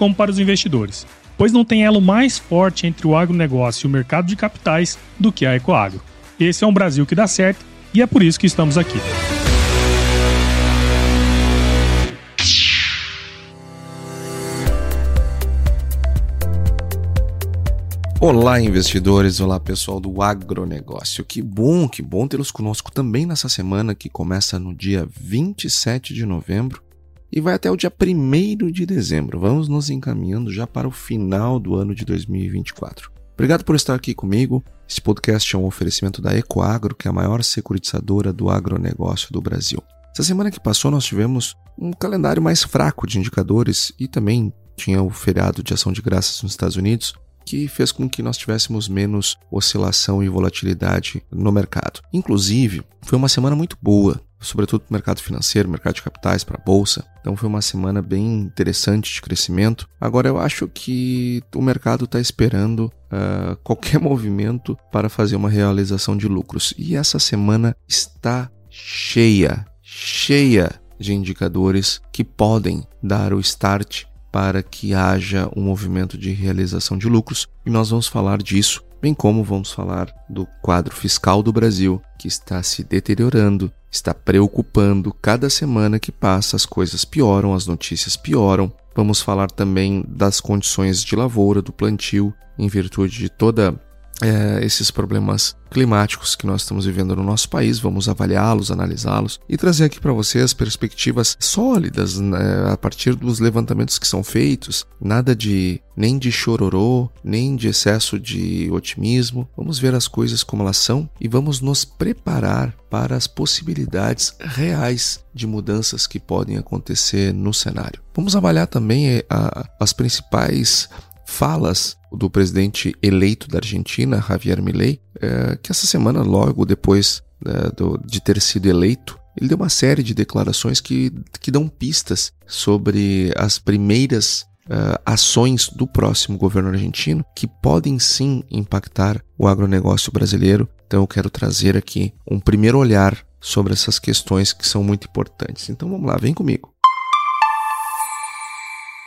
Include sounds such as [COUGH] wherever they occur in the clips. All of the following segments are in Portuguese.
como para os investidores, pois não tem elo mais forte entre o agronegócio e o mercado de capitais do que a Ecoagro. Esse é um Brasil que dá certo e é por isso que estamos aqui. Olá, investidores! Olá, pessoal do agronegócio. Que bom, que bom tê-los conosco também nessa semana que começa no dia 27 de novembro e vai até o dia 1 de dezembro. Vamos nos encaminhando já para o final do ano de 2024. Obrigado por estar aqui comigo. Este podcast é um oferecimento da Ecoagro, que é a maior securitizadora do agronegócio do Brasil. Essa semana que passou, nós tivemos um calendário mais fraco de indicadores e também tinha o feriado de ação de graças nos Estados Unidos, que fez com que nós tivéssemos menos oscilação e volatilidade no mercado. Inclusive, foi uma semana muito boa sobretudo para o mercado financeiro, mercado de capitais, para a bolsa. Então foi uma semana bem interessante de crescimento. Agora eu acho que o mercado está esperando uh, [LAUGHS] qualquer movimento para fazer uma realização de lucros. E essa semana está cheia, cheia de indicadores que podem dar o start para que haja um movimento de realização de lucros. E nós vamos falar disso bem como vamos falar do quadro fiscal do Brasil, que está se deteriorando, está preocupando. Cada semana que passa, as coisas pioram, as notícias pioram. Vamos falar também das condições de lavoura, do plantio, em virtude de toda é, esses problemas climáticos que nós estamos vivendo no nosso país, vamos avaliá-los, analisá-los e trazer aqui para vocês perspectivas sólidas né, a partir dos levantamentos que são feitos, nada de nem de chororô, nem de excesso de otimismo. Vamos ver as coisas como elas são e vamos nos preparar para as possibilidades reais de mudanças que podem acontecer no cenário. Vamos avaliar também eh, a, as principais falas do presidente eleito da Argentina, Javier Milei, é, que essa semana, logo depois é, do, de ter sido eleito, ele deu uma série de declarações que, que dão pistas sobre as primeiras uh, ações do próximo governo argentino que podem sim impactar o agronegócio brasileiro. Então eu quero trazer aqui um primeiro olhar sobre essas questões que são muito importantes. Então vamos lá, vem comigo.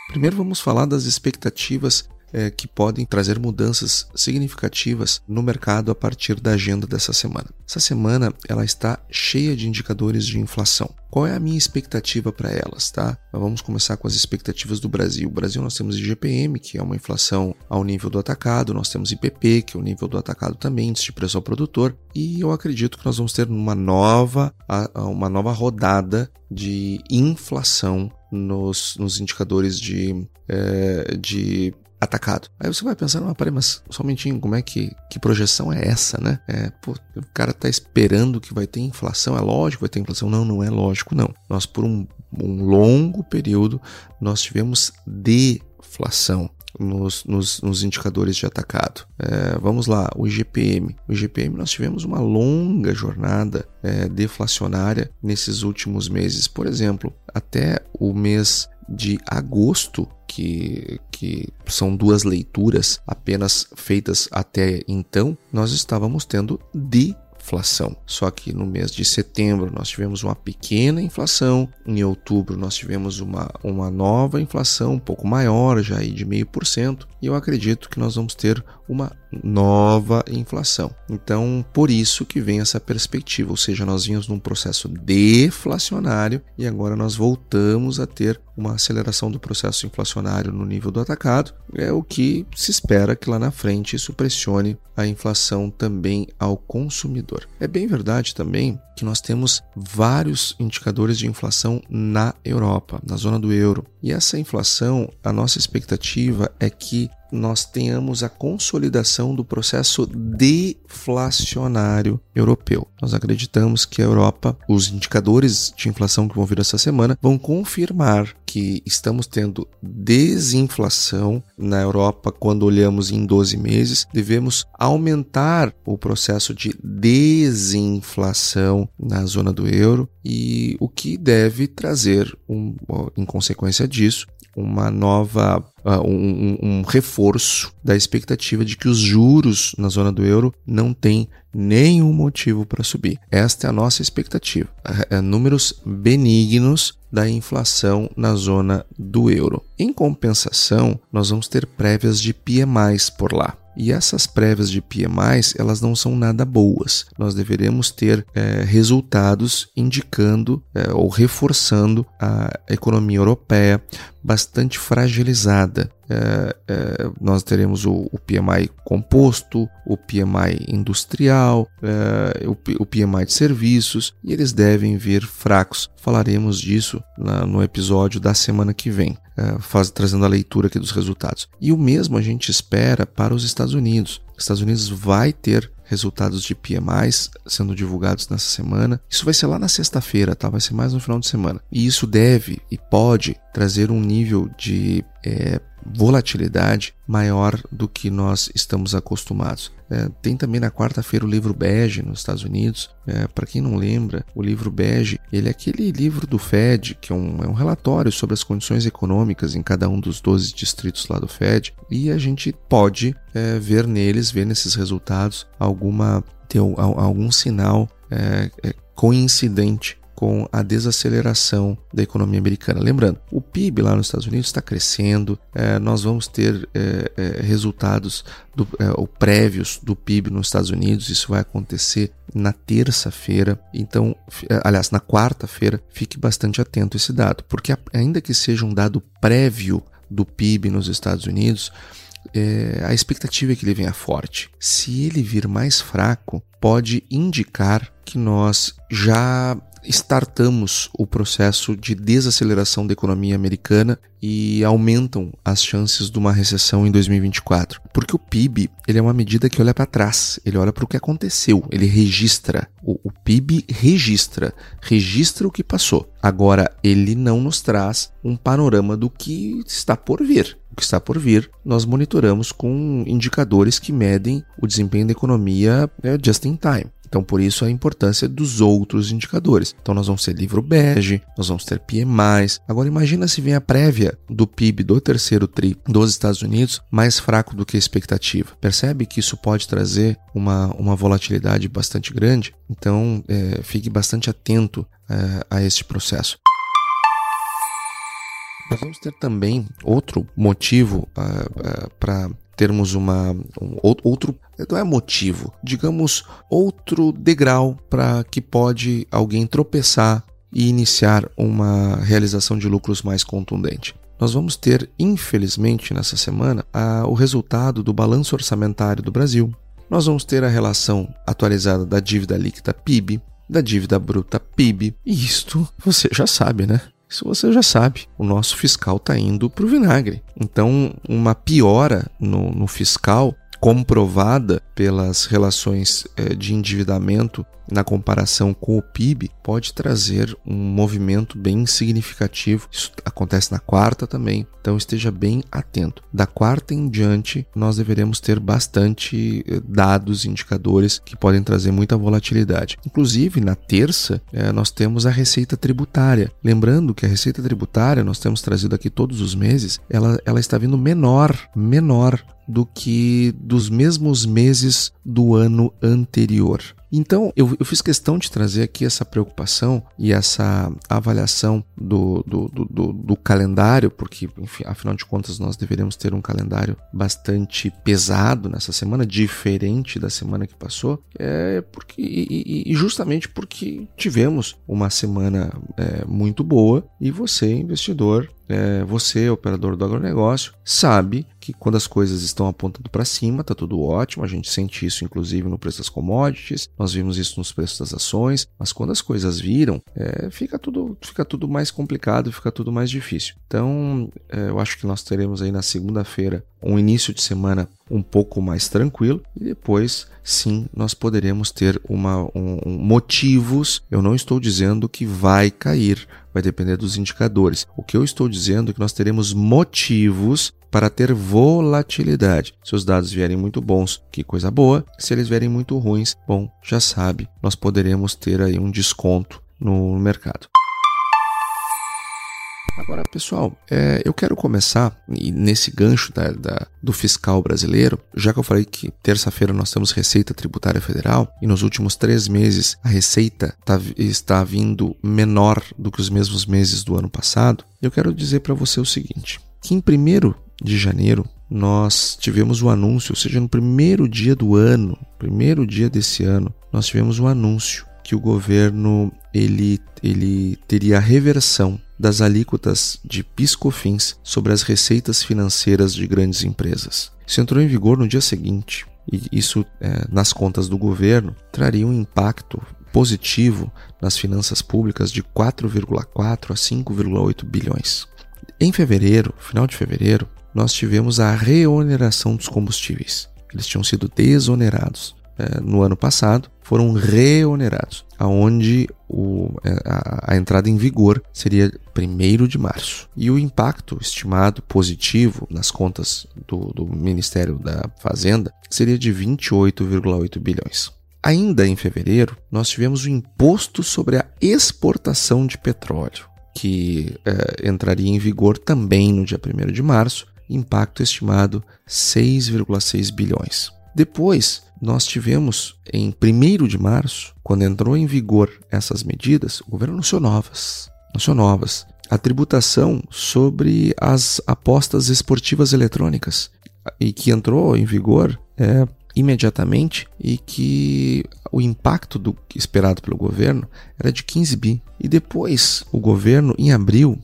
Primeiro vamos falar das expectativas é, que podem trazer mudanças significativas no mercado a partir da agenda dessa semana. Essa semana ela está cheia de indicadores de inflação. Qual é a minha expectativa para elas, tá? vamos começar com as expectativas do Brasil. O Brasil nós temos IGPM, que é uma inflação ao nível do atacado, nós temos IPP, que é o nível do atacado também, índice de preço ao produtor, e eu acredito que nós vamos ter uma nova, uma nova rodada de inflação nos, nos indicadores de, é, de atacado. Aí você vai pensar, não, peraí, mas só um momentinho, como é que, que projeção é essa, né? É, pô, o cara tá esperando que vai ter inflação, é lógico vai ter inflação. Não, não é lógico, não. Nós, por um, um longo período, nós tivemos deflação. Nos, nos, nos, indicadores de atacado. É, vamos lá, o IGPM. O IGPM nós tivemos uma longa jornada é, deflacionária nesses últimos meses. Por exemplo, até o mês de agosto, que, que são duas leituras apenas feitas até então, nós estávamos tendo de inflação. Só que no mês de setembro nós tivemos uma pequena inflação, em outubro nós tivemos uma, uma nova inflação um pouco maior, já aí de meio por cento, e eu acredito que nós vamos ter uma nova inflação. Então, por isso que vem essa perspectiva, ou seja, nós vimos num processo deflacionário e agora nós voltamos a ter uma aceleração do processo inflacionário no nível do atacado, é o que se espera que lá na frente isso pressione a inflação também ao consumidor. É bem verdade também que nós temos vários indicadores de inflação na Europa, na zona do euro. E essa inflação, a nossa expectativa é que nós tenhamos a consolidação do processo deflacionário europeu. Nós acreditamos que a Europa, os indicadores de inflação que vão vir essa semana, vão confirmar que estamos tendo desinflação na Europa quando olhamos em 12 meses, devemos aumentar o processo de desinflação na zona do euro e o que deve trazer, um, em consequência disso, uma nova uh, um, um, reforço da expectativa de que os juros na zona do euro não têm nenhum motivo para subir. Esta é a nossa expectativa. É, é números benignos da inflação na zona do euro. Em compensação, nós vamos ter prévias de PMI por lá. E essas prévias de PMI, elas não são nada boas. Nós deveremos ter é, resultados indicando é, ou reforçando a economia europeia bastante fragilizada. É, é, nós teremos o, o, PMI composto, o PMI industrial, é, o, o, PMI de serviços e eles devem vir fracos. Falaremos disso na, no episódio da semana que vem, faz, trazendo a leitura aqui dos resultados. E o mesmo a gente espera para os Estados Unidos. Os Estados Unidos vai ter resultados de PMIs sendo divulgados nessa semana. Isso vai ser lá na sexta-feira, tá? Vai ser mais no final de semana. E isso deve e pode trazer um nível de é, volatilidade maior do que nós estamos acostumados. É, tem também na quarta-feira o livro Bege nos Estados Unidos. É, Para quem não lembra, o livro Bege ele é aquele livro do Fed, que é um, é um relatório sobre as condições econômicas em cada um dos 12 distritos lá do Fed, e a gente pode é, ver neles, ver nesses resultados alguma ter algum sinal é, é, coincidente com a desaceleração da economia americana. Lembrando, o PIB lá nos Estados Unidos está crescendo, é, nós vamos ter é, resultados do, ou prévios do PIB nos Estados Unidos, isso vai acontecer na terça-feira, então, aliás, na quarta-feira, fique bastante atento a esse dado, porque ainda que seja um dado prévio do PIB nos Estados Unidos, é, a expectativa é que ele venha forte. Se ele vir mais fraco, pode indicar que nós já startamos o processo de desaceleração da economia americana e aumentam as chances de uma recessão em 2024. Porque o PIB ele é uma medida que olha para trás, ele olha para o que aconteceu, ele registra. O, o PIB registra, registra o que passou. Agora, ele não nos traz um panorama do que está por vir. O que está por vir, nós monitoramos com indicadores que medem o desempenho da economia né, just in time. Então, por isso a importância dos outros indicadores. Então, nós vamos ter livro bege, nós vamos ter PMIs. Agora, imagina se vem a prévia do PIB do terceiro TRI dos Estados Unidos mais fraco do que a expectativa. Percebe que isso pode trazer uma, uma volatilidade bastante grande? Então, é, fique bastante atento é, a este processo. Nós vamos ter também outro motivo uh, uh, para termos uma um, outro não é motivo, digamos outro degrau para que pode alguém tropeçar e iniciar uma realização de lucros mais contundente. Nós vamos ter, infelizmente, nessa semana, a, o resultado do balanço orçamentário do Brasil. Nós vamos ter a relação atualizada da dívida líquida PIB, da dívida bruta PIB, e isto você já sabe, né? Isso você já sabe, o nosso fiscal está indo para o vinagre. Então, uma piora no, no fiscal comprovada pelas relações eh, de endividamento na comparação com o PIB pode trazer um movimento bem significativo. Isso acontece na quarta também, então esteja bem atento. Da quarta em diante, nós deveremos ter bastante eh, dados, indicadores que podem trazer muita volatilidade. Inclusive, na terça, eh, nós temos a receita tributária. Lembrando que a receita tributária, nós temos trazido aqui todos os meses, ela, ela está vindo menor, menor do que dos mesmos meses do ano anterior. Então, eu, eu, fiz questão de trazer aqui essa preocupação e essa avaliação do, do, do, do, calendário, porque, enfim, afinal de contas, nós deveríamos ter um calendário bastante pesado nessa semana, diferente da semana que passou, é porque, e, e justamente porque tivemos uma semana é, muito boa e você, investidor, é, você, operador do agronegócio, sabe que quando as coisas estão apontando para cima, está tudo ótimo. A gente sente isso, inclusive, no preço das commodities, nós vimos isso nos preços das ações, mas quando as coisas viram, é, fica, tudo, fica tudo mais complicado, fica tudo mais difícil. Então, é, eu acho que nós teremos aí na segunda-feira um início de semana um pouco mais tranquilo e depois sim nós poderemos ter uma, um, um, motivos. Eu não estou dizendo que vai cair, vai depender dos indicadores. O que eu estou dizendo é que nós teremos motivos para ter volatilidade. Se os dados vierem muito bons, que coisa boa. Se eles vierem muito ruins, bom, já sabe, nós poderemos ter aí um desconto no mercado. Agora, pessoal, é, eu quero começar nesse gancho da, da, do fiscal brasileiro, já que eu falei que terça-feira nós temos Receita Tributária Federal e nos últimos três meses a receita tá, está vindo menor do que os mesmos meses do ano passado. Eu quero dizer para você o seguinte: que em 1 de janeiro nós tivemos o um anúncio, ou seja, no primeiro dia do ano, primeiro dia desse ano, nós tivemos um anúncio que o governo ele, ele teria a reversão das alíquotas de piscofins sobre as receitas financeiras de grandes empresas. Isso entrou em vigor no dia seguinte, e isso, é, nas contas do governo, traria um impacto positivo nas finanças públicas de 4,4 a 5,8 bilhões. Em fevereiro, final de fevereiro, nós tivemos a reoneração dos combustíveis. Eles tinham sido desonerados no ano passado foram reonerados, aonde o, é, a, a, entrada em vigor seria 1 de março. E o impacto estimado positivo nas contas do, do Ministério da Fazenda seria de 28,8 bilhões. Ainda em fevereiro, nós tivemos o imposto sobre a exportação de petróleo, que é, entraria em vigor também no dia 1 de março, impacto estimado 6,6 bilhões. Depois, nós tivemos em 1 de março, quando entrou em vigor essas medidas, o governo anunciou novas. Anunciou novas. A tributação sobre as apostas esportivas eletrônicas, e que entrou em vigor é, imediatamente e que o impacto do esperado pelo governo era de 15 bi. E depois o governo, em abril,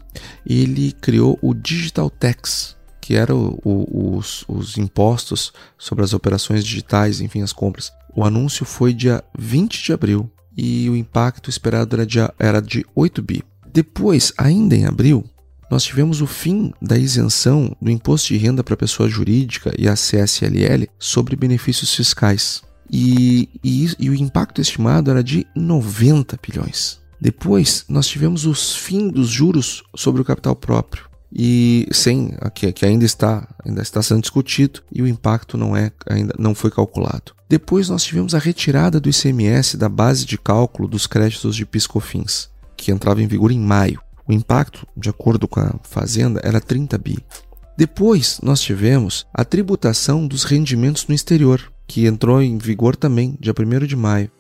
ele criou o Digital Tax, que eram os, os impostos sobre as operações digitais, enfim, as compras. O anúncio foi dia 20 de abril e o impacto esperado era de, era de 8 bi. Depois, ainda em abril, nós tivemos o fim da isenção do imposto de renda para pessoa jurídica e a CSLL sobre benefícios fiscais. E, e, e, o impacto estimado era de 90 bilhões. Depois, nós tivemos os fim dos juros sobre o capital próprio e sem que, que ainda está ainda está sendo discutido e o impacto não é ainda não foi calculado. Depois nós tivemos a retirada do ICMS da base de cálculo dos créditos de piscofins, que entrava em vigor em maio. O impacto, de acordo com a Fazenda, era 30 bi. Depois nós tivemos a tributação dos rendimentos no exterior, que entrou em vigor também dia 1 de maio,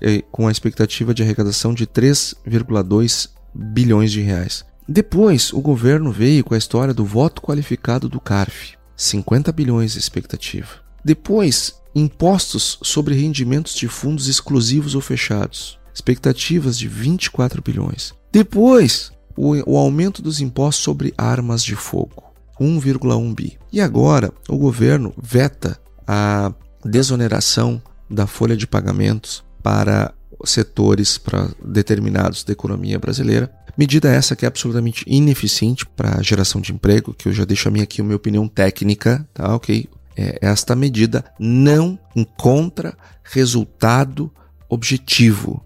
eh, com a expectativa de arrecadação de 3,2 bilhões de reais. Depois, o governo veio com a história do voto qualificado do CARF, 50 bilhões de expectativa. Depois, impostos sobre rendimentos de fundos exclusivos ou fechados, expectativas de 24 bilhões. Depois, o, o aumento dos impostos sobre armas de fogo, 1,1 bi. E agora, o governo veta a desoneração da folha de pagamentos para setores para determinados da economia brasileira. Medida essa que é absolutamente ineficiente para a geração de emprego, que eu já deixo a minha aqui a minha opinião técnica, tá ok? É, esta medida não encontra resultado objetivo.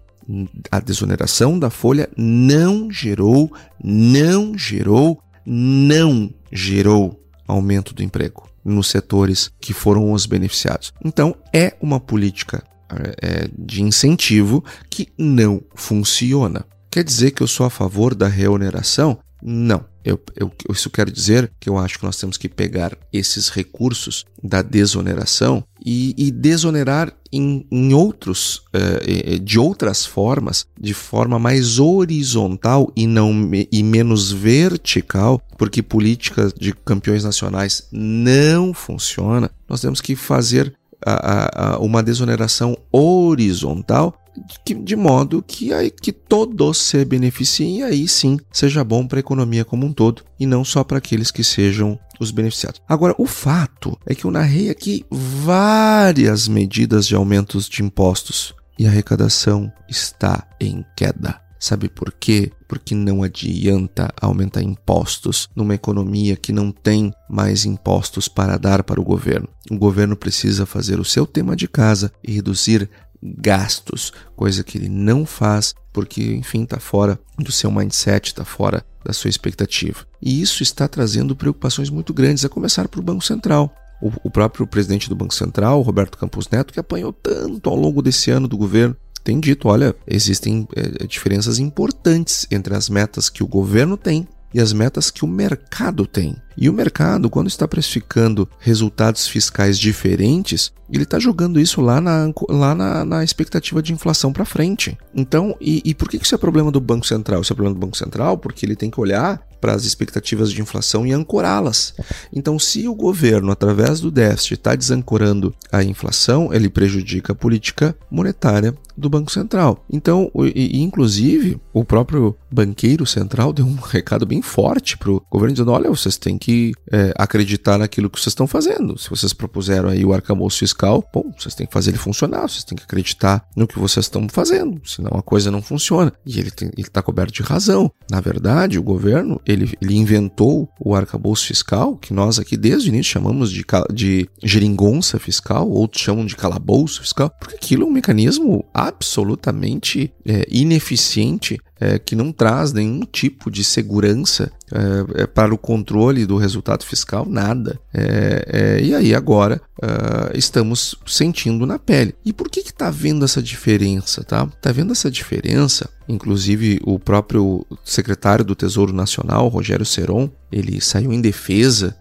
A desoneração da folha não gerou, não gerou, não gerou aumento do emprego nos setores que foram os beneficiados. Então, é uma política é, de incentivo que não funciona. Quer dizer que eu sou a favor da reoneração? Não. Eu, eu, isso quer dizer que eu acho que nós temos que pegar esses recursos da desoneração e, e desonerar em, em outros, uh, de outras formas, de forma mais horizontal e, não, e menos vertical, porque políticas de campeões nacionais não funciona. Nós temos que fazer a, a, uma desoneração horizontal de, modo que, aí, que todos se beneficiem e aí sim seja bom para a economia como um todo e não só para aqueles que sejam os beneficiados. Agora, o fato é que eu narrei aqui várias medidas de aumentos de impostos e a arrecadação está em queda. Sabe por quê? Porque não adianta aumentar impostos numa economia que não tem mais impostos para dar para o governo. O governo precisa fazer o seu tema de casa e reduzir gastos, coisa que ele não faz porque, enfim, está fora do seu mindset, está fora da sua expectativa. E isso está trazendo preocupações muito grandes, a começar para o Banco Central. O, próprio presidente do Banco Central, Roberto Campos Neto, que apanhou tanto ao longo desse ano do governo, tem dito: olha, existem é, diferenças importantes entre as metas que o governo tem e as metas que o mercado tem. E o mercado, quando está precificando resultados fiscais diferentes, ele está jogando isso lá na, lá na, na expectativa de inflação para frente. Então, e, e por que isso é problema do Banco Central? Isso é problema do Banco Central porque ele tem que olhar para as expectativas de inflação e ancorá-las. Então, se o governo, através do déficit, está desancorando a inflação, ele prejudica a política monetária do Banco Central. Então, e, inclusive, o próprio banqueiro central deu um [LAUGHS] recado bem forte para o governo, dizendo: olha, vocês têm que é, acreditar naquilo que vocês estão fazendo. Se vocês propuseram aí o arcabouço fiscal, bom, vocês têm que fazer ele funcionar, vocês têm que acreditar no que vocês estão fazendo, senão a coisa não funciona. E ele está coberto de razão. Na verdade, o governo ele, ele inventou o arcabouço fiscal, que nós aqui desde o início chamamos de, de geringonça fiscal, outros chamam de calabouço fiscal, porque aquilo é um mecanismo absolutamente é, ineficiente é, que não traz nenhum tipo de segurança é, é para o controle do resultado fiscal, nada. É, é e aí agora é, estamos sentindo na pele. E por que está vendo essa diferença? Tá? Tá vendo essa diferença? Inclusive o próprio secretário do Tesouro Nacional, Rogério Seron, ele saiu em defesa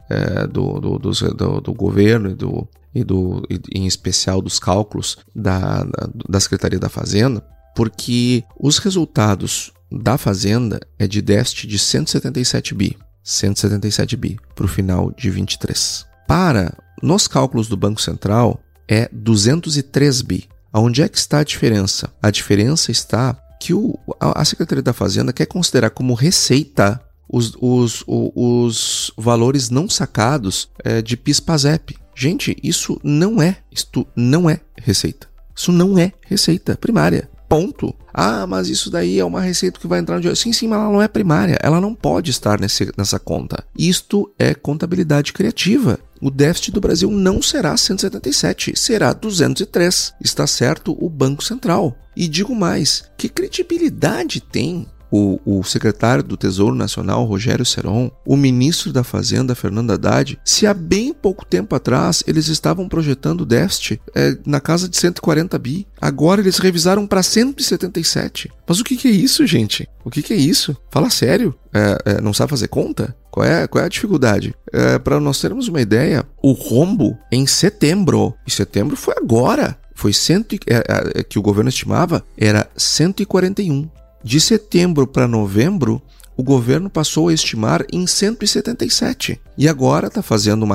do, do, do, do governo e do, e do, em especial dos cálculos da, da Secretaria da Fazenda, porque os resultados da Fazenda é de déficit de 177 bi, 177 bi para o final de 23. Para nos cálculos do Banco Central é 203 bi. Aonde é que está a diferença? A diferença está que o, a Secretaria da Fazenda quer considerar como receita os, os, os, os valores não sacados é, de PIS-PASEP. Gente, isso não é, isto não é receita. Isso não é receita primária. Ponto. Ah, mas isso daí é uma receita que vai entrar no dinheiro. Sim, sim, mas ela não é primária. Ela não pode estar nesse, nessa conta. Isto é contabilidade criativa. O déficit do Brasil não será 177, será 203. Está certo o Banco Central. E digo mais: que credibilidade tem o, o secretário do Tesouro Nacional, Rogério Seron, o ministro da Fazenda, Fernando Haddad, se há bem pouco tempo atrás eles estavam projetando déficit é, na casa de 140 bi, agora eles revisaram para 177. Mas o que, que, é isso, gente? O que, que é isso? Fala sério. É, é, não sabe fazer conta? Qual é, qual é a dificuldade? É, para nós termos uma ideia, o rombo em setembro, e setembro foi agora, foi cento, é, é, que o governo estimava, era 141. De setembro para novembro, o governo passou a estimar em 177. E agora está fazendo uma,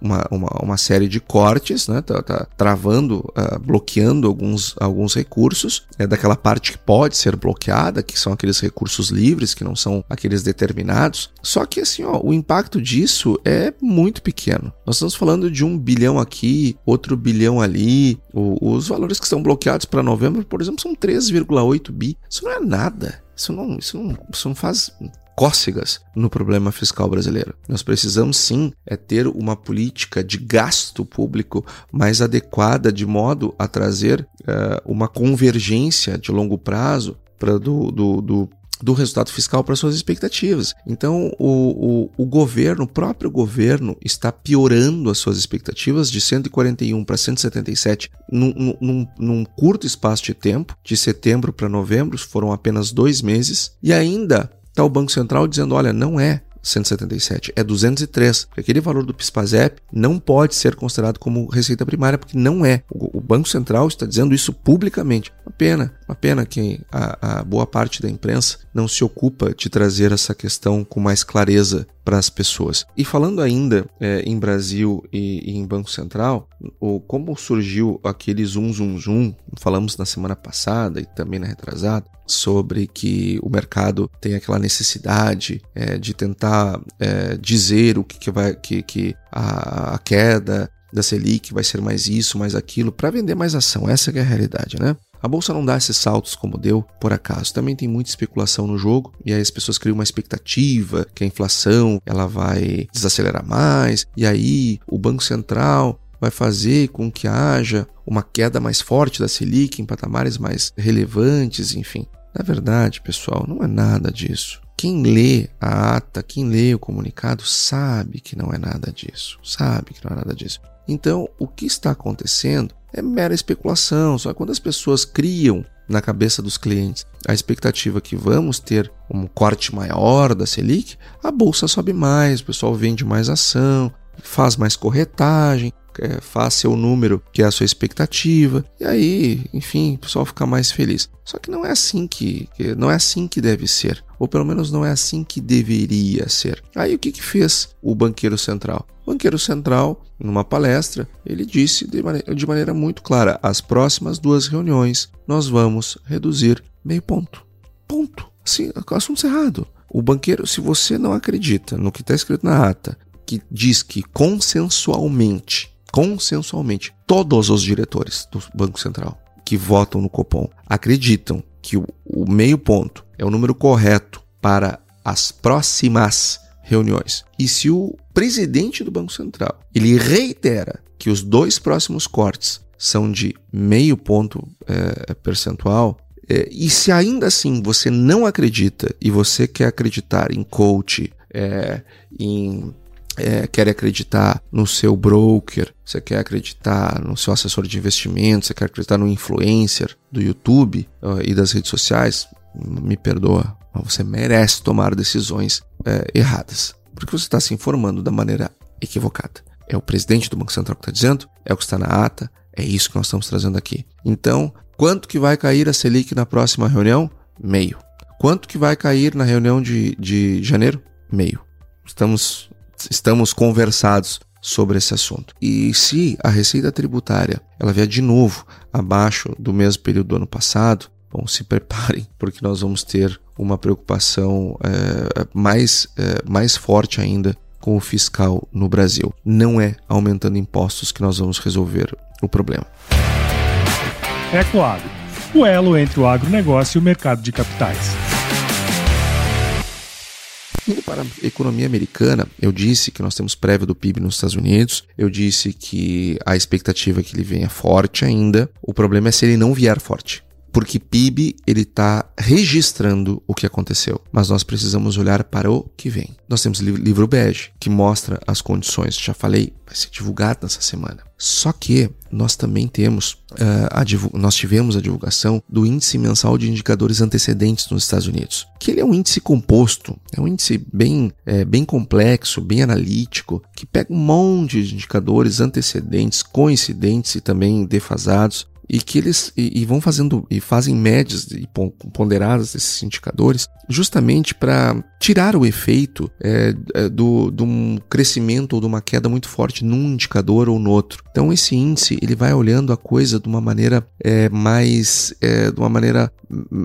uma, uma, uma, série de cortes, né? tá, tá travando, uh, bloqueando alguns, alguns recursos, é daquela parte que pode ser bloqueada, que são aqueles recursos livres, que não são aqueles determinados. Só que assim, ó, o impacto disso é muito pequeno. Nós estamos falando de um bilhão aqui, outro bilhão ali. O, os valores que estão bloqueados para novembro, por exemplo, são 3,8 bi. Isso não é nada. Isso não, isso não, isso não faz cócegas no problema fiscal brasileiro. Nós precisamos sim é ter uma política de gasto público mais adequada de modo a trazer uh, uma convergência de longo prazo para do, do, do do resultado fiscal para suas expectativas. Então, o, o, o, governo, o próprio governo, está piorando as suas expectativas de 141 para 177 num, num, num curto espaço de tempo, de setembro para novembro, foram apenas dois meses, e ainda está o Banco Central dizendo: olha, não é 177, é 203. Aquele valor do PIS/PASEP não pode ser considerado como receita primária, porque não é. O, o Banco Central está dizendo isso publicamente. Uma pena, uma pena que a, a boa parte da imprensa não se ocupa de trazer essa questão com mais clareza para as pessoas. E falando ainda é, em Brasil e, e, em Banco Central, o, como surgiu aquele zoom, zoom, zoom, falamos na semana passada e também na retrasada, sobre que o mercado tem aquela necessidade é, de tentar é, dizer o que, que vai que, que a, a queda da Selic vai ser mais isso, mais aquilo, para vender mais ação. Essa é a realidade, né? A bolsa não dá esses saltos como deu por acaso. Também tem muita especulação no jogo e aí as pessoas criam uma expectativa que a inflação ela vai desacelerar mais e aí o Banco Central vai fazer com que haja uma queda mais forte da Selic em patamares mais relevantes, enfim. Na verdade, pessoal, não é nada disso. Quem lê a ata, quem lê o comunicado, sabe que não é nada disso. Sabe que não é nada disso. Então, o que está acontecendo é mera especulação. Só quando as pessoas criam na cabeça dos clientes a expectativa que vamos ter um corte maior da Selic, a bolsa sobe mais, o pessoal vende mais ação, faz mais corretagem, é, faz seu número, que é a sua expectativa, e aí, enfim, o pessoal fica mais feliz. Só que não é assim que, não é assim que deve ser, ou pelo menos não é assim que deveria ser. Aí o que, que fez o banqueiro central? O banqueiro central, numa palestra, ele disse de maneira, de maneira muito clara: as próximas duas reuniões nós vamos reduzir meio ponto. Ponto. Sim, assunto encerrado. O banqueiro, se você não acredita no que está escrito na ata, que diz que consensualmente consensualmente, todos os diretores do Banco Central que votam no Copom acreditam que o, o meio ponto é o número correto para as próximas reuniões. E se o presidente do Banco Central ele reitera que os dois próximos cortes são de meio ponto é, percentual, é, e se ainda assim você não acredita e você quer acreditar em coach, é, em é, quer acreditar no seu broker, você quer acreditar no seu assessor de investimentos, você quer acreditar no influencer do YouTube uh, e das redes sociais, me perdoa, mas você merece tomar decisões é, erradas. Porque você está se informando da maneira equivocada. É o presidente do Banco Central que está dizendo, é o que está na ata, é isso que nós estamos trazendo aqui. Então, quanto que vai cair a Selic na próxima reunião? Meio. Quanto que vai cair na reunião de, de janeiro? Meio. Estamos estamos conversados sobre esse assunto. E se a receita tributária ela vier de novo abaixo do mesmo período do ano passado, bom, se preparem, [LAUGHS] porque nós vamos ter uma preocupação é, mais, é, mais forte ainda com o fiscal no Brasil. Não é aumentando impostos que nós vamos resolver o problema. Ecoagro, o elo entre o agronegócio e o mercado de capitais. Indo para a economia americana, eu disse que nós temos prévia do PIB nos Estados Unidos, eu disse que a expectativa é que ele venha forte ainda. O problema é se ele não vier forte porque PIB ele está registrando o que aconteceu, mas nós precisamos olhar para o que vem. Nós temos livro bege que mostra as condições. Já falei, vai ser divulgado nessa semana. Só que nós também temos, uh, nós tivemos a divulgação do índice mensal de indicadores antecedentes nos Estados Unidos, que ele é um índice composto, é um índice bem, é, bem complexo, bem analítico, que pega um monte de indicadores antecedentes, coincidentes e também defasados e que eles e, e, vão fazendo e fazem médias e ponderadas desses indicadores justamente para tirar o efeito é, é, do, de um crescimento ou de uma queda muito forte num indicador ou no outro. Então esse índice ele vai olhando a coisa de uma maneira é, mais é, de uma maneira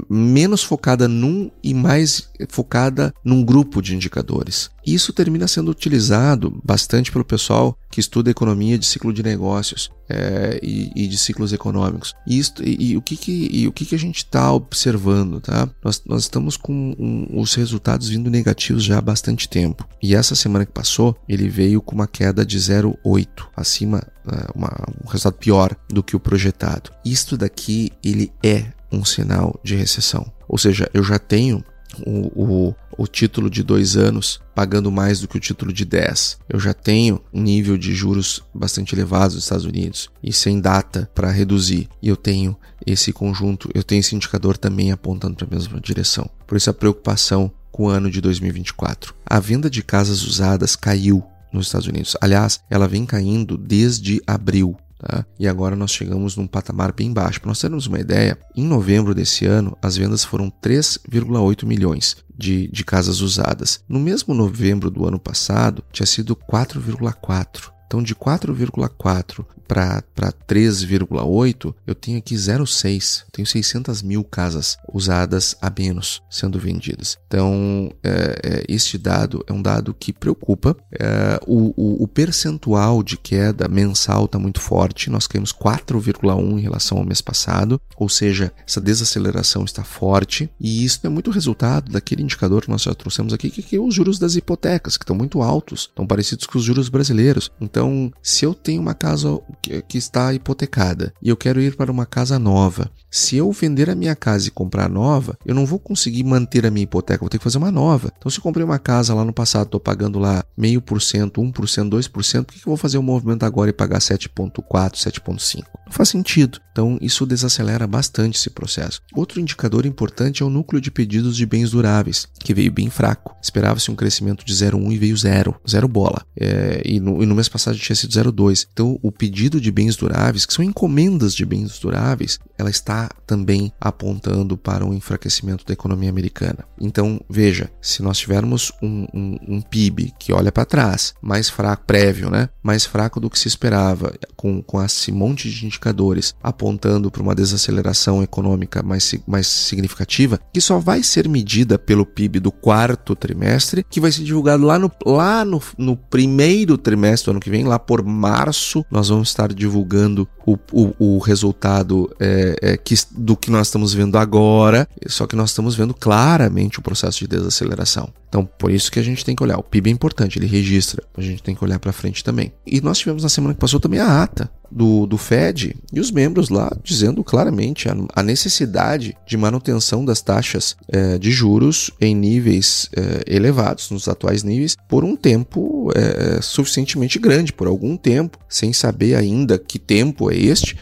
menos focada num e mais focada num grupo de indicadores. Isso termina sendo utilizado bastante pelo pessoal que estuda economia de ciclo de negócios é, e, e, de ciclos econômicos. E, isto, e, e o, que, que, o que, que a gente está observando? Tá? Nós, nós estamos com um, os resultados vindo negativos já há bastante tempo. E essa semana que passou, ele veio com uma queda de 0,8, acima, é, uma, um resultado pior do que o projetado. Isto daqui, ele é um sinal de recessão. Ou seja, eu já tenho o, o, o, título de dois anos pagando mais do que o título de 10. Eu já tenho um nível de juros bastante elevado nos Estados Unidos e sem data para reduzir. E eu tenho esse conjunto, eu tenho esse indicador também apontando para a mesma direção. Por isso a preocupação com o ano de 2024. A venda de casas usadas caiu nos Estados Unidos. Aliás, ela vem caindo desde abril. Tá? E agora nós chegamos num patamar bem baixo. Para nós termos uma ideia, em novembro desse ano, as vendas foram 3,8 milhões de, de casas usadas. No mesmo novembro do ano passado, tinha sido 4,4. Então, de 4,4 para 3,8, eu tenho aqui 0,6. Tenho 600 mil casas usadas a menos sendo vendidas. Então, é, é, este dado é um dado que preocupa. É, o, o, o, percentual de queda mensal está muito forte. Nós caímos 4,1 em relação ao mês passado, ou seja, essa desaceleração está forte. E isso é muito resultado daquele indicador que nós já trouxemos aqui, que é os juros das hipotecas, que estão muito altos, estão parecidos com os juros brasileiros. Então, se eu tenho uma casa que está hipotecada e eu quero ir para uma casa nova, se eu vender a minha casa e comprar nova, eu não vou conseguir manter a minha hipoteca, vou ter que fazer uma nova. Então, se eu comprei uma casa lá no passado, estou pagando lá meio por cento, 1%, 2%, por que eu vou fazer o um movimento agora e pagar 7,4%, 7,5%? Não faz sentido. Então, isso desacelera bastante esse processo. Outro indicador importante é o núcleo de pedidos de bens duráveis, que veio bem fraco. Esperava-se um crescimento de 0,1 e veio zero, zero bola. É, e, no, e no mês passado tinha sido 0,2. Então, o pedido de bens duráveis, que são encomendas de bens duráveis, ela está também apontando para um enfraquecimento da economia americana. Então, veja, se nós tivermos um, um, um PIB que olha para trás, mais fraco, prévio, né? mais fraco do que se esperava, com, com esse monte de indicadores apontando para uma desaceleração econômica mais, mais significativa, que só vai ser medida pelo PIB do quarto trimestre, que vai ser divulgado lá no, lá no, no primeiro trimestre do ano que vem, lá por março, nós vamos estar divulgando o, o, o resultado é, é, que, do que nós estamos vendo agora, só que nós estamos vendo claramente o processo de desaceleração. Então, por isso que a gente tem que olhar. O PIB é importante, ele registra. A gente tem que olhar para frente também. E nós tivemos na semana que passou também a ata do, do Fed e os membros lá dizendo claramente a, a necessidade de manutenção das taxas é, de juros em níveis é, elevados, nos atuais níveis, por um tempo é, suficientemente grande, por algum tempo, sem saber ainda que tempo é este.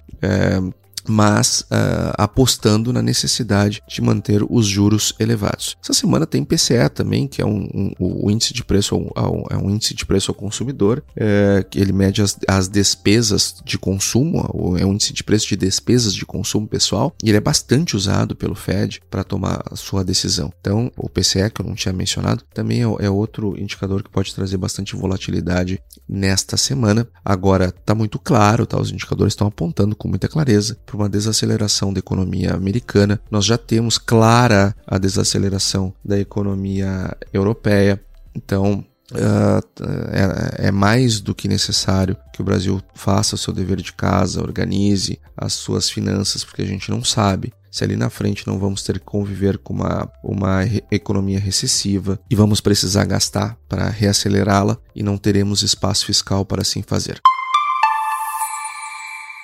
Mas uh, apostando na necessidade de manter os juros elevados. Essa semana tem PCE também, que é um, um, o índice de preço ao, é um índice de preço ao consumidor, é, que ele mede as, as despesas de consumo, é um índice de preço de despesas de consumo pessoal, e ele é bastante usado pelo Fed para tomar a sua decisão. Então, o PCE, que eu não tinha mencionado, também é, é outro indicador que pode trazer bastante volatilidade nesta semana. Agora, está muito claro, tá? os indicadores estão apontando com muita clareza para uma desaceleração da economia americana. Nós já temos clara a desaceleração da economia europeia. Então, Uh, é, é, mais do que necessário que o Brasil faça o seu dever de casa, organize as suas finanças, porque a gente não sabe se ali na frente não vamos ter que conviver com uma, uma economia recessiva e vamos precisar gastar para reacelerá-la e não teremos espaço fiscal para assim fazer.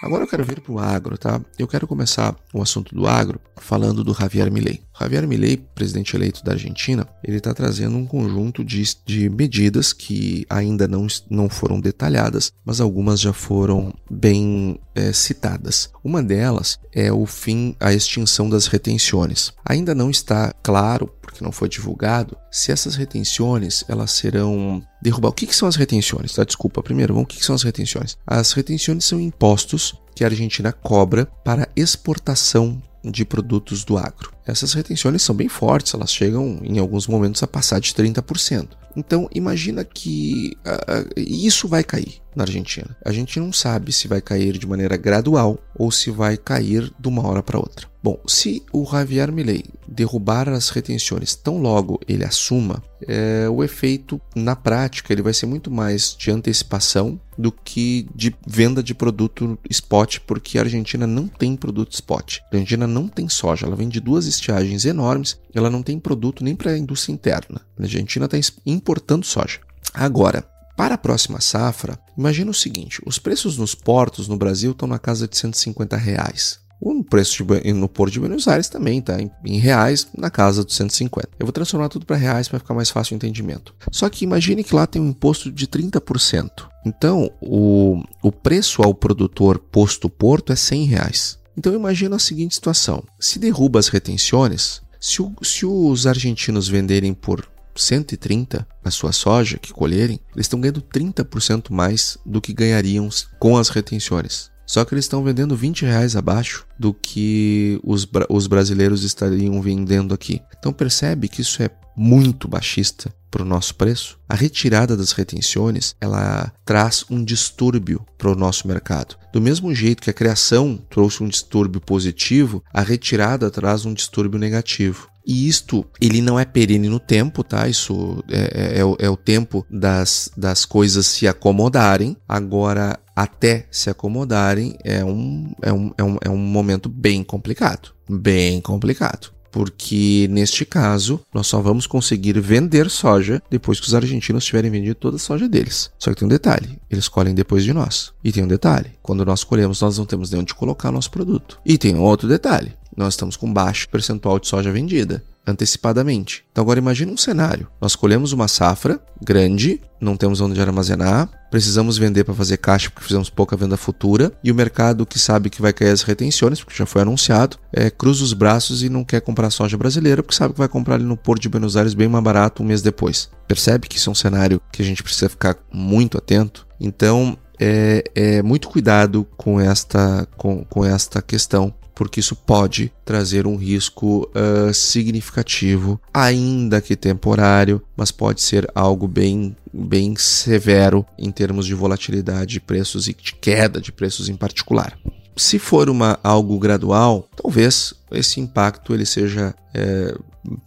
Agora eu quero vir para o agro, tá? Eu quero começar o assunto do agro falando do Javier Milei. Javier Milei, presidente eleito da Argentina, ele está trazendo um conjunto de, de medidas que ainda não, não foram detalhadas, mas algumas já foram bem é, citadas. Uma delas é o fim, a extinção das retenções. Ainda não está claro porque não foi divulgado, se essas retenções elas serão derrubadas. O que, que são as retenções? Tá? Desculpa, primeiro, vamos, o que, que são as retenções? As retenções são impostos que a Argentina cobra para exportação de produtos do agro. Essas retenções são bem fortes, elas chegam em alguns momentos a passar de 30%. Então, imagina que uh, isso vai cair na Argentina. A gente não sabe se vai cair de maneira gradual ou se vai cair de uma hora para outra. Bom, se o Javier Milei derrubar as retenções tão logo ele assuma, é, o efeito na prática ele vai ser muito mais de antecipação do que de venda de produto spot, porque a Argentina não tem produto spot. A Argentina não tem soja, ela vende duas estiagens enormes, ela não tem produto nem para a indústria interna. A Argentina está importando soja. Agora, para a próxima safra, imagina o seguinte: os preços nos portos no Brasil estão na casa de 150 reais. O preço de, no Porto de Buenos Aires também está em, em, reais, na casa dos 150. Eu vou transformar tudo para reais para ficar mais fácil o entendimento. Só que imagine que lá tem um imposto de 30%. Então, o, o preço ao produtor posto Porto é 100 reais. Então, imagina a seguinte situação: se derruba as retenções, se, o, se os argentinos venderem por 130 a sua soja que colherem, eles estão ganhando 30% mais do que ganhariam com as retenções. Só que eles estão vendendo 20 reais abaixo do que os, os brasileiros estariam vendendo aqui. Então percebe que isso é muito baixista para o nosso preço. A retirada das retenções ela traz um distúrbio para o nosso mercado. Do mesmo jeito que a criação trouxe um distúrbio positivo, a retirada traz um distúrbio negativo. E isto, ele não é perene no tempo, tá? Isso é, é, é, o, é o tempo das, das coisas se acomodarem. Agora, até se acomodarem, é um, é um, é um, é um momento bem complicado. Bem complicado porque neste caso nós só vamos conseguir vender soja depois que os argentinos tiverem vendido toda a soja deles. Só que tem um detalhe: eles colhem depois de nós. E tem um detalhe: quando nós colhemos, nós não temos nem onde colocar nosso produto. E tem outro detalhe: nós estamos com baixo percentual de soja vendida antecipadamente. Então agora imagine um cenário. Nós colhemos uma safra grande, não temos onde armazenar, precisamos vender para fazer caixa porque fizemos pouca venda futura e o mercado que sabe que vai cair as retenções, porque já foi anunciado, é, cruza os braços e não quer comprar soja brasileira porque sabe que vai comprar ali no Porto de Buenos Aires bem mais barato um mês depois. Percebe que isso é um cenário que a gente precisa ficar muito atento? Então, é, é muito cuidado com esta, com, com esta questão porque isso pode trazer um risco uh, significativo, ainda que temporário, mas pode ser algo bem, bem severo em termos de volatilidade de preços e de queda de preços em particular. Se for uma, algo gradual, talvez esse impacto ele seja é,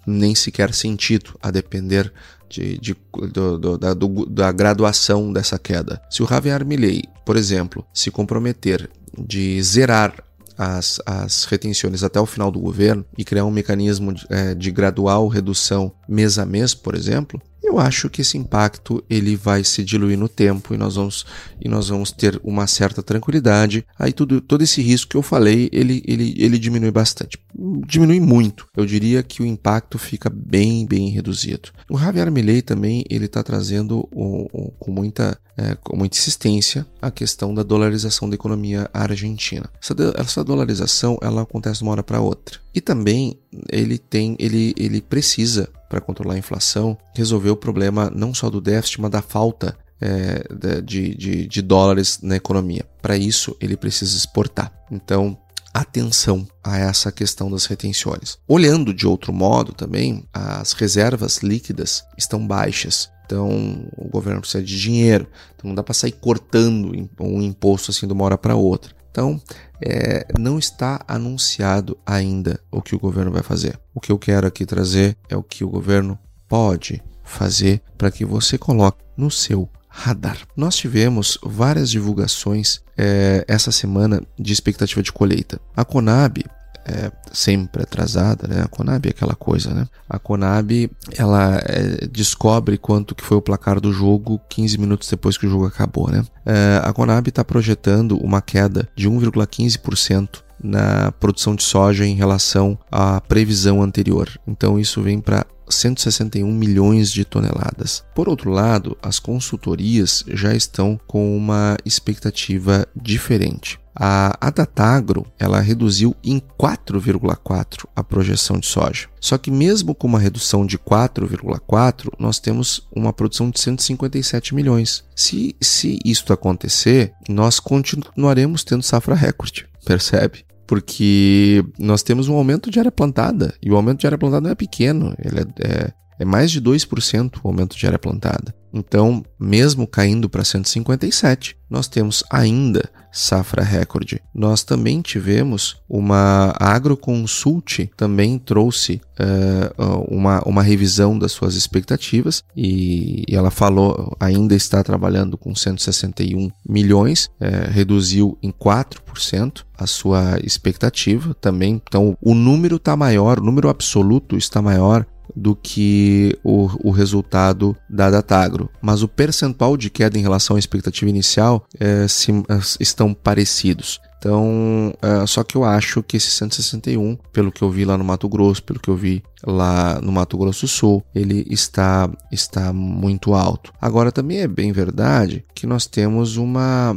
nem sequer sentido, a depender de, de, do, do, da, do, da, graduação dessa queda. Se o Javier Milley, por exemplo, se comprometer de zerar as, as retenções até o final do governo e criar um mecanismo de, é, de gradual redução mês a mês, por exemplo, eu acho que esse impacto ele vai se diluir no tempo e nós vamos e nós vamos ter uma certa tranquilidade. Aí tudo, todo esse risco que eu falei, ele, ele, ele diminui bastante. Diminui muito. Eu diria que o impacto fica bem, bem reduzido. O Javier Milei também ele está trazendo o, o, com muita é, com muita insistência a questão da dolarização da economia argentina. Essa, essa dolarização ela acontece de uma hora para outra. E também ele tem ele, ele precisa para controlar a inflação, resolver o problema não só do déficit, mas da falta é, de, de, de dólares na economia. Para isso, ele precisa exportar. Então, atenção a essa questão das retenções. Olhando de outro modo também, as reservas líquidas estão baixas. Então, o governo precisa de dinheiro. Então, não dá para sair cortando um imposto assim de uma hora para outra. Então, é, não está anunciado ainda o que o governo vai fazer. O que eu quero aqui trazer é o que o governo pode fazer para que você coloque no seu radar. Nós tivemos várias divulgações é, essa semana de expectativa de colheita. A Conab é sempre atrasada, né? A Conab é aquela coisa, né? A Conab, ela é, descobre quanto que foi o placar do jogo 15 minutos depois que o jogo acabou, né? É, a Conab está projetando uma queda de 1,15% na produção de soja em relação à previsão anterior. Então isso vem para 161 milhões de toneladas. Por outro lado, as consultorias já estão com uma expectativa diferente. A Adatagro ela reduziu em 4,4 a projeção de soja. Só que mesmo com uma redução de 4,4, nós temos uma produção de 157 milhões. Se, se isto acontecer, nós continuaremos tendo safra recorde, percebe? Porque nós temos um aumento de área plantada, e o aumento de área plantada não é pequeno, ele é, é é mais de 2% o aumento de área plantada. Então, mesmo caindo para 157, nós temos ainda safra recorde. Nós também tivemos uma Agroconsult também trouxe uh, uma, uma revisão das suas expectativas e, e, ela falou ainda está trabalhando com 161 milhões, uh, reduziu em 4% a sua expectativa também. Então o número está maior, o número absoluto está maior do que o, o resultado da Datagro. Mas o percentual de queda em relação à expectativa inicial é, se, é, estão parecidos. Então, é, só que eu acho que esse 161, pelo que eu vi lá no Mato Grosso, pelo que eu vi lá no Mato Grosso do Sul, ele está, está muito alto. Agora, também é bem verdade que nós temos uma.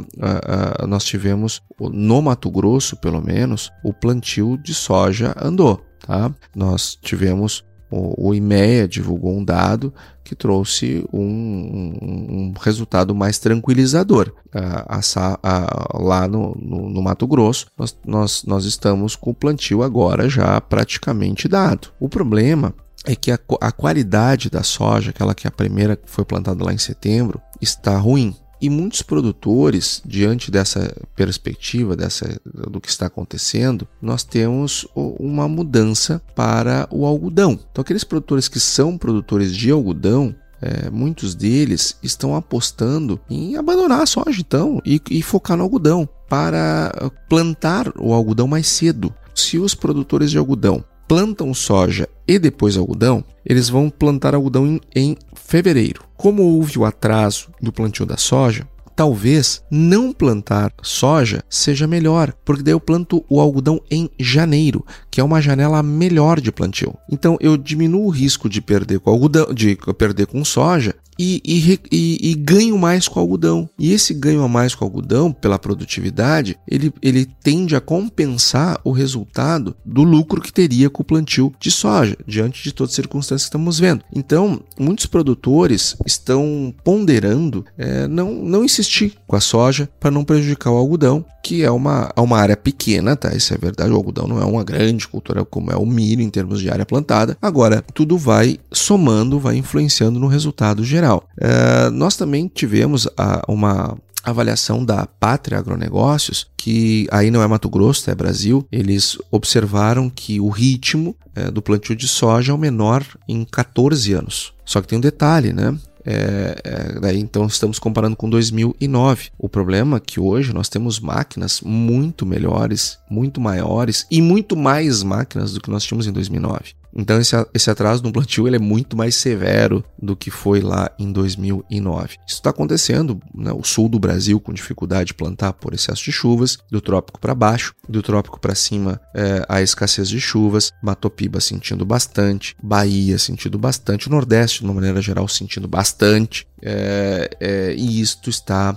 Nós tivemos, no Mato Grosso, pelo menos, o plantio de soja andou. Tá? Nós tivemos O, IMEA divulgou um dado que trouxe um, um, um resultado mais tranquilizador. A, a, lá no, no, no, Mato Grosso, nós, nós, nós estamos com o plantio agora já praticamente dado. O problema é que a, a qualidade da soja, aquela que a primeira foi plantada lá em setembro, está ruim. E muitos produtores, diante dessa perspectiva, dessa, do que está acontecendo, nós temos uma mudança para o algodão. Então, aqueles produtores que são produtores de algodão, é, muitos deles estão apostando em abandonar a soja, então, e, e focar no algodão para plantar o algodão mais cedo. Se os produtores de algodão plantam soja e depois algodão, eles vão plantar algodão em, em fevereiro. Como houve o atraso do plantio da soja, talvez não plantar soja seja melhor, porque daí eu planto o algodão em janeiro, que é uma janela melhor de plantio. Então eu diminuo o risco de perder com algodão, de perder com soja e, e, e, e, ganho mais com algodão. E esse ganho a mais com algodão, pela produtividade, ele, ele tende a compensar o resultado do lucro que teria com o plantio de soja, diante de todas as circunstâncias que estamos vendo. Então, muitos produtores estão ponderando é, não, não insistir com a soja para não prejudicar o algodão, que é uma, é uma área pequena, tá? Isso é verdade, o algodão não é uma grande cultura como é o milho em termos de área plantada. Agora, tudo vai somando, vai influenciando no resultado geral geral. Uh, nós também tivemos a, uma avaliação da Pátria Agronegócios, que aí não é Mato Grosso, é Brasil, eles observaram que o ritmo é, do plantio de soja é o menor em 14 anos. Só que tem um detalhe, né? É, é, daí então estamos comparando com 2009. O problema é que hoje nós temos máquinas muito melhores, muito maiores e muito mais máquinas do que nós tínhamos em 2009. Então esse, esse atraso no plantio ele é muito mais severo do que foi lá em 2009. Isso está acontecendo, né? o sul do Brasil com dificuldade de plantar por excesso de chuvas, do trópico para baixo, do trópico para cima é, a escassez de chuvas, Matopiba sentindo bastante, Bahia sentindo bastante, o Nordeste de uma maneira geral sentindo bastante, é, é, e isto está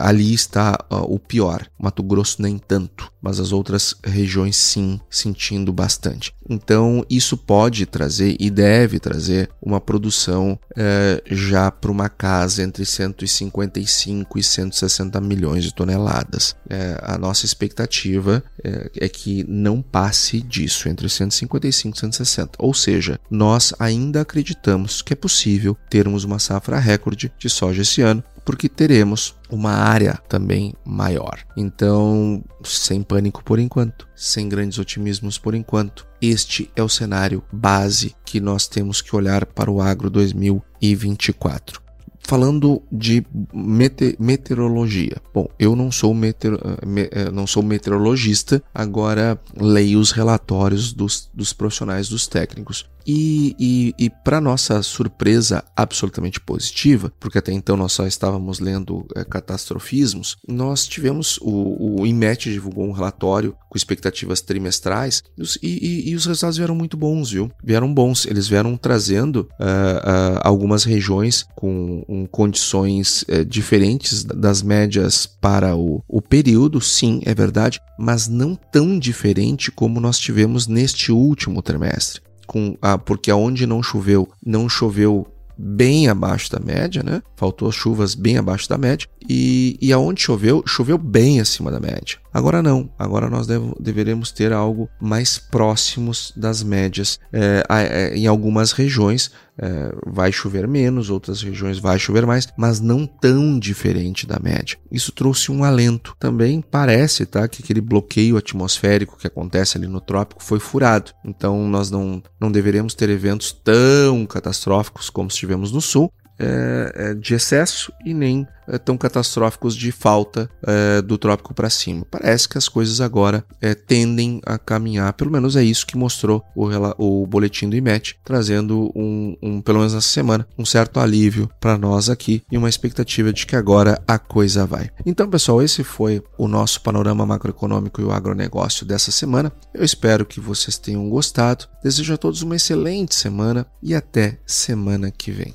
ali está ó, o pior. Mato Grosso nem tanto, mas as outras regiões sim sentindo bastante. Então isso pode trazer e deve trazer uma produção é, já para uma casa entre 155 e 160 milhões de toneladas. É, a nossa expectativa é, é que não passe disso entre 155 e 160. Ou seja, nós ainda acreditamos que é possível termos uma safra recorde de soja esse ano, porque teremos uma área também maior. Então, sem pânico por enquanto, sem grandes otimismos por enquanto, este é o cenário base que nós temos que olhar para o agro 2024 falando de meteorologia. Bom, eu não sou, meteor, me, eh, não sou meteorologista, agora leio os relatórios dos, dos profissionais, dos técnicos. E, e, e para nossa surpresa absolutamente positiva, porque até então nós só estávamos lendo é, catastrofismos, nós tivemos o, o IMET divulgou um relatório com expectativas trimestrais e, e, e os resultados vieram muito bons, viu? Vieram bons. Eles vieram trazendo uh, uh, algumas regiões com um, condições uh, diferentes das médias para o, o período, sim, é verdade, mas não tão diferente como nós tivemos neste último trimestre com ah, porque aonde não choveu, não choveu bem abaixo da média, né? Faltou chuvas bem abaixo da média. E, e aonde choveu, choveu bem acima da média. Agora não, agora nós dev, deveremos ter algo mais próximos das médias. É, é, em algumas regiões é, vai chover menos, outras regiões vai chover mais, mas não tão diferente da média. Isso trouxe um alento. Também parece tá, que aquele bloqueio atmosférico que acontece ali no trópico foi furado. Então nós não, não deveremos ter eventos tão catastróficos como tivemos no sul, é, é, de excesso e nem é, tão catastróficos de falta é, do trópico para cima. Parece que as coisas agora é, tendem a caminhar, pelo menos é isso que mostrou o, o boletim do IMET, trazendo um, um, pelo menos essa semana, um certo alívio para nós aqui e uma expectativa de que agora a coisa vai. Então, pessoal, esse foi o nosso panorama macroeconômico e o agronegócio dessa semana. Eu espero que vocês tenham gostado. Desejo a todos uma excelente semana e até semana que vem.